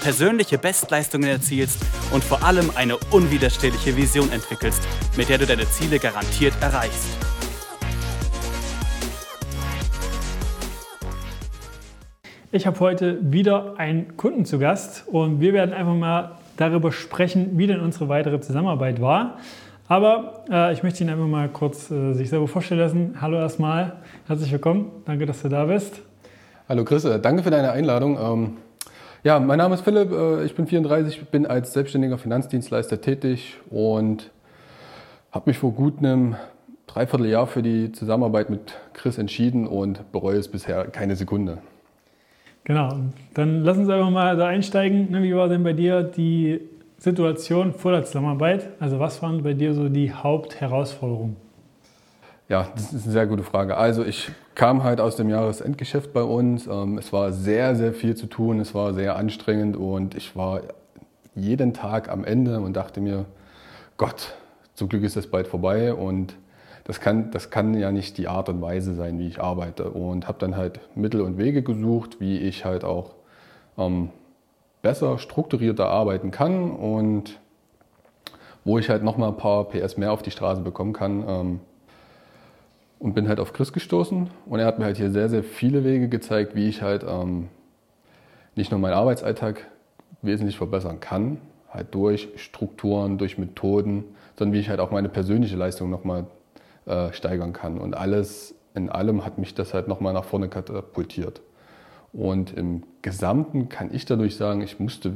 persönliche Bestleistungen erzielst und vor allem eine unwiderstehliche Vision entwickelst, mit der du deine Ziele garantiert erreichst. Ich habe heute wieder einen Kunden zu Gast und wir werden einfach mal darüber sprechen, wie denn unsere weitere Zusammenarbeit war. Aber äh, ich möchte ihn einfach mal kurz äh, sich selber vorstellen lassen. Hallo erstmal, herzlich willkommen. Danke, dass du da bist. Hallo Chris, äh, danke für deine Einladung. Ähm, ja, mein Name ist Philipp, äh, ich bin 34, bin als selbstständiger Finanzdienstleister tätig und habe mich vor gut einem Dreivierteljahr für die Zusammenarbeit mit Chris entschieden und bereue es bisher keine Sekunde. Genau, dann lass uns einfach mal da einsteigen. Ne, wie war denn bei dir die Situation vor der Zusammenarbeit? Also was waren bei dir so die Hauptherausforderungen? Ja, das ist eine sehr gute Frage. Also ich kam halt aus dem Jahresendgeschäft bei uns. Ähm, es war sehr, sehr viel zu tun. Es war sehr anstrengend und ich war jeden Tag am Ende und dachte mir, Gott, zum Glück ist das bald vorbei und das kann, das kann ja nicht die Art und Weise sein, wie ich arbeite. Und habe dann halt Mittel und Wege gesucht, wie ich halt auch ähm, besser strukturierter arbeiten kann und wo ich halt nochmal ein paar PS mehr auf die Straße bekommen kann. Ähm, und bin halt auf Chris gestoßen und er hat mir halt hier sehr, sehr viele Wege gezeigt, wie ich halt ähm, nicht nur meinen Arbeitsalltag wesentlich verbessern kann, halt durch Strukturen, durch Methoden, sondern wie ich halt auch meine persönliche Leistung nochmal äh, steigern kann. Und alles in allem hat mich das halt nochmal nach vorne katapultiert. Und im Gesamten kann ich dadurch sagen, ich musste,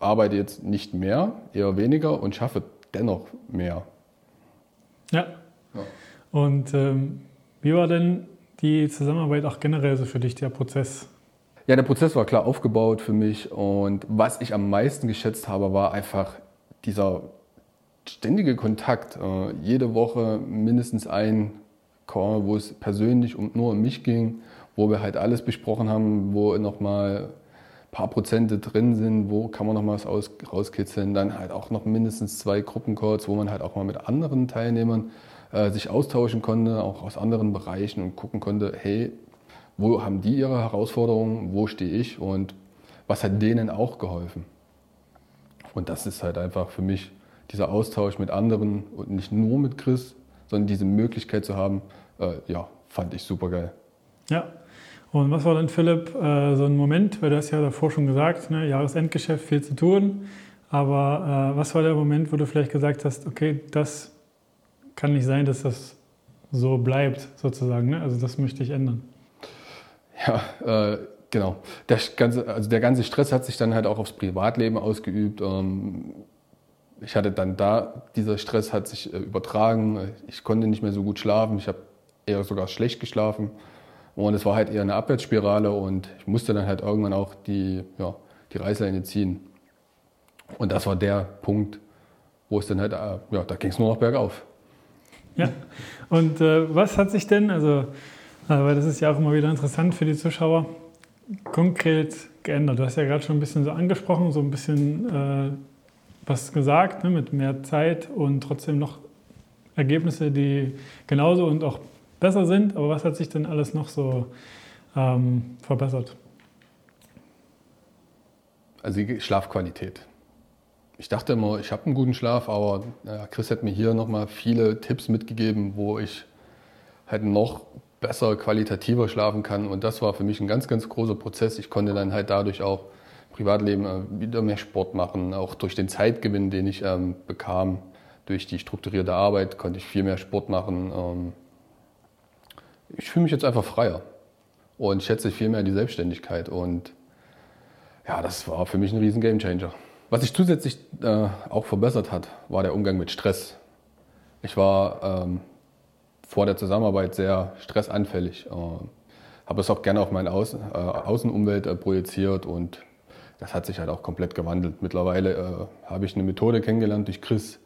arbeite jetzt nicht mehr, eher weniger und schaffe dennoch mehr. Ja, und ähm, wie war denn die Zusammenarbeit auch generell so für dich, der Prozess? Ja, der Prozess war klar aufgebaut für mich und was ich am meisten geschätzt habe, war einfach dieser ständige Kontakt. Äh, jede Woche mindestens ein Call, wo es persönlich und nur um mich ging, wo wir halt alles besprochen haben, wo nochmal ein paar Prozente drin sind, wo kann man noch mal was aus, rauskitzeln. Dann halt auch noch mindestens zwei Gruppencalls, wo man halt auch mal mit anderen Teilnehmern äh, sich austauschen konnte, auch aus anderen Bereichen und gucken konnte, hey, wo haben die ihre Herausforderungen, wo stehe ich und was hat denen auch geholfen. Und das ist halt einfach für mich dieser Austausch mit anderen und nicht nur mit Chris, sondern diese Möglichkeit zu haben, äh, ja, fand ich super geil. Ja. Und was war dann, Philipp, äh, so ein Moment, weil du hast ja davor schon gesagt, ne, Jahresendgeschäft, viel zu tun. Aber äh, was war der Moment, wo du vielleicht gesagt hast, okay, das kann nicht sein, dass das so bleibt, sozusagen. Ne? Also das möchte ich ändern. Ja, äh, genau. Der ganze, also der ganze Stress hat sich dann halt auch aufs Privatleben ausgeübt. Ähm, ich hatte dann da, dieser Stress hat sich äh, übertragen. Ich konnte nicht mehr so gut schlafen. Ich habe eher sogar schlecht geschlafen. Und es war halt eher eine Abwärtsspirale und ich musste dann halt irgendwann auch die, ja, die Reißleine ziehen. Und das war der Punkt, wo es dann halt, äh, ja, da ging es nur noch bergauf. Ja, und äh, was hat sich denn, also, weil das ist ja auch immer wieder interessant für die Zuschauer, konkret geändert? Du hast ja gerade schon ein bisschen so angesprochen, so ein bisschen äh, was gesagt, ne, mit mehr Zeit und trotzdem noch Ergebnisse, die genauso und auch besser sind. Aber was hat sich denn alles noch so ähm, verbessert? Also die Schlafqualität ich dachte immer, ich habe einen guten Schlaf, aber ja, Chris hat mir hier nochmal viele Tipps mitgegeben, wo ich halt noch besser, qualitativer schlafen kann. Und das war für mich ein ganz, ganz großer Prozess. Ich konnte dann halt dadurch auch Privatleben äh, wieder mehr Sport machen, auch durch den Zeitgewinn, den ich ähm, bekam, durch die strukturierte Arbeit konnte ich viel mehr Sport machen. Ähm, ich fühle mich jetzt einfach freier und schätze viel mehr die Selbstständigkeit. Und ja, das war für mich ein riesen Gamechanger. Was sich zusätzlich äh, auch verbessert hat, war der Umgang mit Stress. Ich war ähm, vor der Zusammenarbeit sehr stressanfällig, äh, habe es auch gerne auf meine Außen, äh, Außenumwelt äh, projiziert und das hat sich halt auch komplett gewandelt. Mittlerweile äh, habe ich eine Methode kennengelernt durch Chris,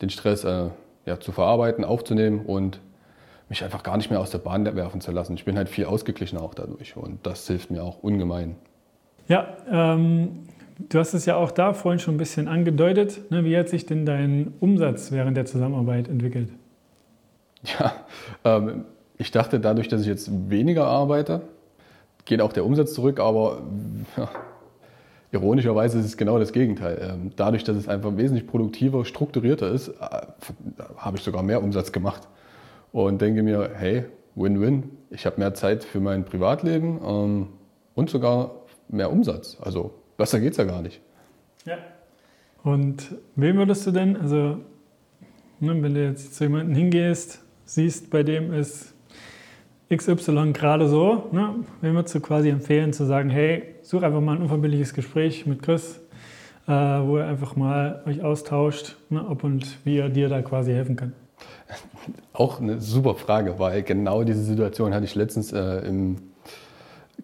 den Stress äh, ja, zu verarbeiten, aufzunehmen und mich einfach gar nicht mehr aus der Bahn werfen zu lassen. Ich bin halt viel ausgeglichener auch dadurch und das hilft mir auch ungemein. Ja, ähm, du hast es ja auch da vorhin schon ein bisschen angedeutet. Ne? Wie hat sich denn dein Umsatz während der Zusammenarbeit entwickelt? Ja, ähm, ich dachte, dadurch, dass ich jetzt weniger arbeite, geht auch der Umsatz zurück, aber ja, ironischerweise ist es genau das Gegenteil. Ähm, dadurch, dass es einfach wesentlich produktiver, strukturierter ist, äh, habe ich sogar mehr Umsatz gemacht und denke mir, hey, Win-Win, ich habe mehr Zeit für mein Privatleben ähm, und sogar mehr Umsatz. Also besser geht es ja gar nicht. Ja. Und wem würdest du denn, also ne, wenn du jetzt zu jemandem hingehst, siehst, bei dem ist XY gerade so, ne, wem würdest du quasi empfehlen zu sagen, hey, such einfach mal ein unverbindliches Gespräch mit Chris, äh, wo ihr einfach mal euch austauscht, ne, ob und wie er dir da quasi helfen kann. Auch eine super Frage, weil genau diese Situation hatte ich letztens äh, im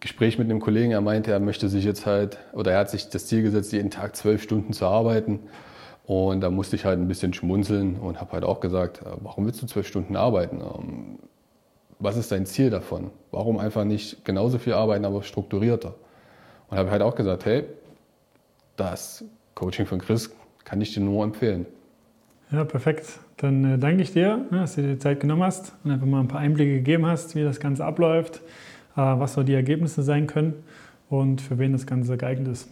Gespräch mit einem Kollegen. Er meinte, er möchte sich jetzt halt, oder er hat sich das Ziel gesetzt, jeden Tag zwölf Stunden zu arbeiten. Und da musste ich halt ein bisschen schmunzeln und habe halt auch gesagt, äh, warum willst du zwölf Stunden arbeiten? Ähm, was ist dein Ziel davon? Warum einfach nicht genauso viel arbeiten, aber strukturierter? Und habe halt auch gesagt, hey, das Coaching von Chris kann ich dir nur empfehlen. Ja, perfekt. Dann äh, danke ich dir, ne, dass du dir die Zeit genommen hast und einfach mal ein paar Einblicke gegeben hast, wie das Ganze abläuft, was so die Ergebnisse sein können und für wen das Ganze geeignet ist.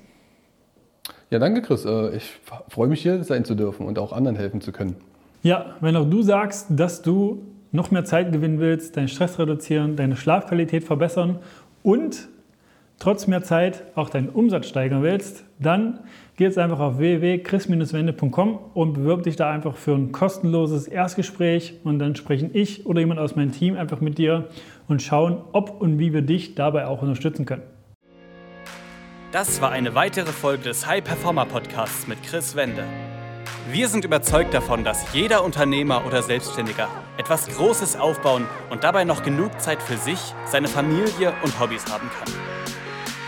Ja, danke Chris. Äh, ich freue mich hier sein zu dürfen und auch anderen helfen zu können. Ja, wenn auch du sagst, dass du noch mehr Zeit gewinnen willst, deinen Stress reduzieren, deine Schlafqualität verbessern und trotz mehr Zeit auch deinen Umsatz steigern willst, dann geh jetzt einfach auf www.chris-wende.com und bewirb dich da einfach für ein kostenloses Erstgespräch und dann sprechen ich oder jemand aus meinem Team einfach mit dir und schauen, ob und wie wir dich dabei auch unterstützen können. Das war eine weitere Folge des High Performer Podcasts mit Chris Wende. Wir sind überzeugt davon, dass jeder Unternehmer oder Selbstständiger etwas Großes aufbauen und dabei noch genug Zeit für sich, seine Familie und Hobbys haben kann.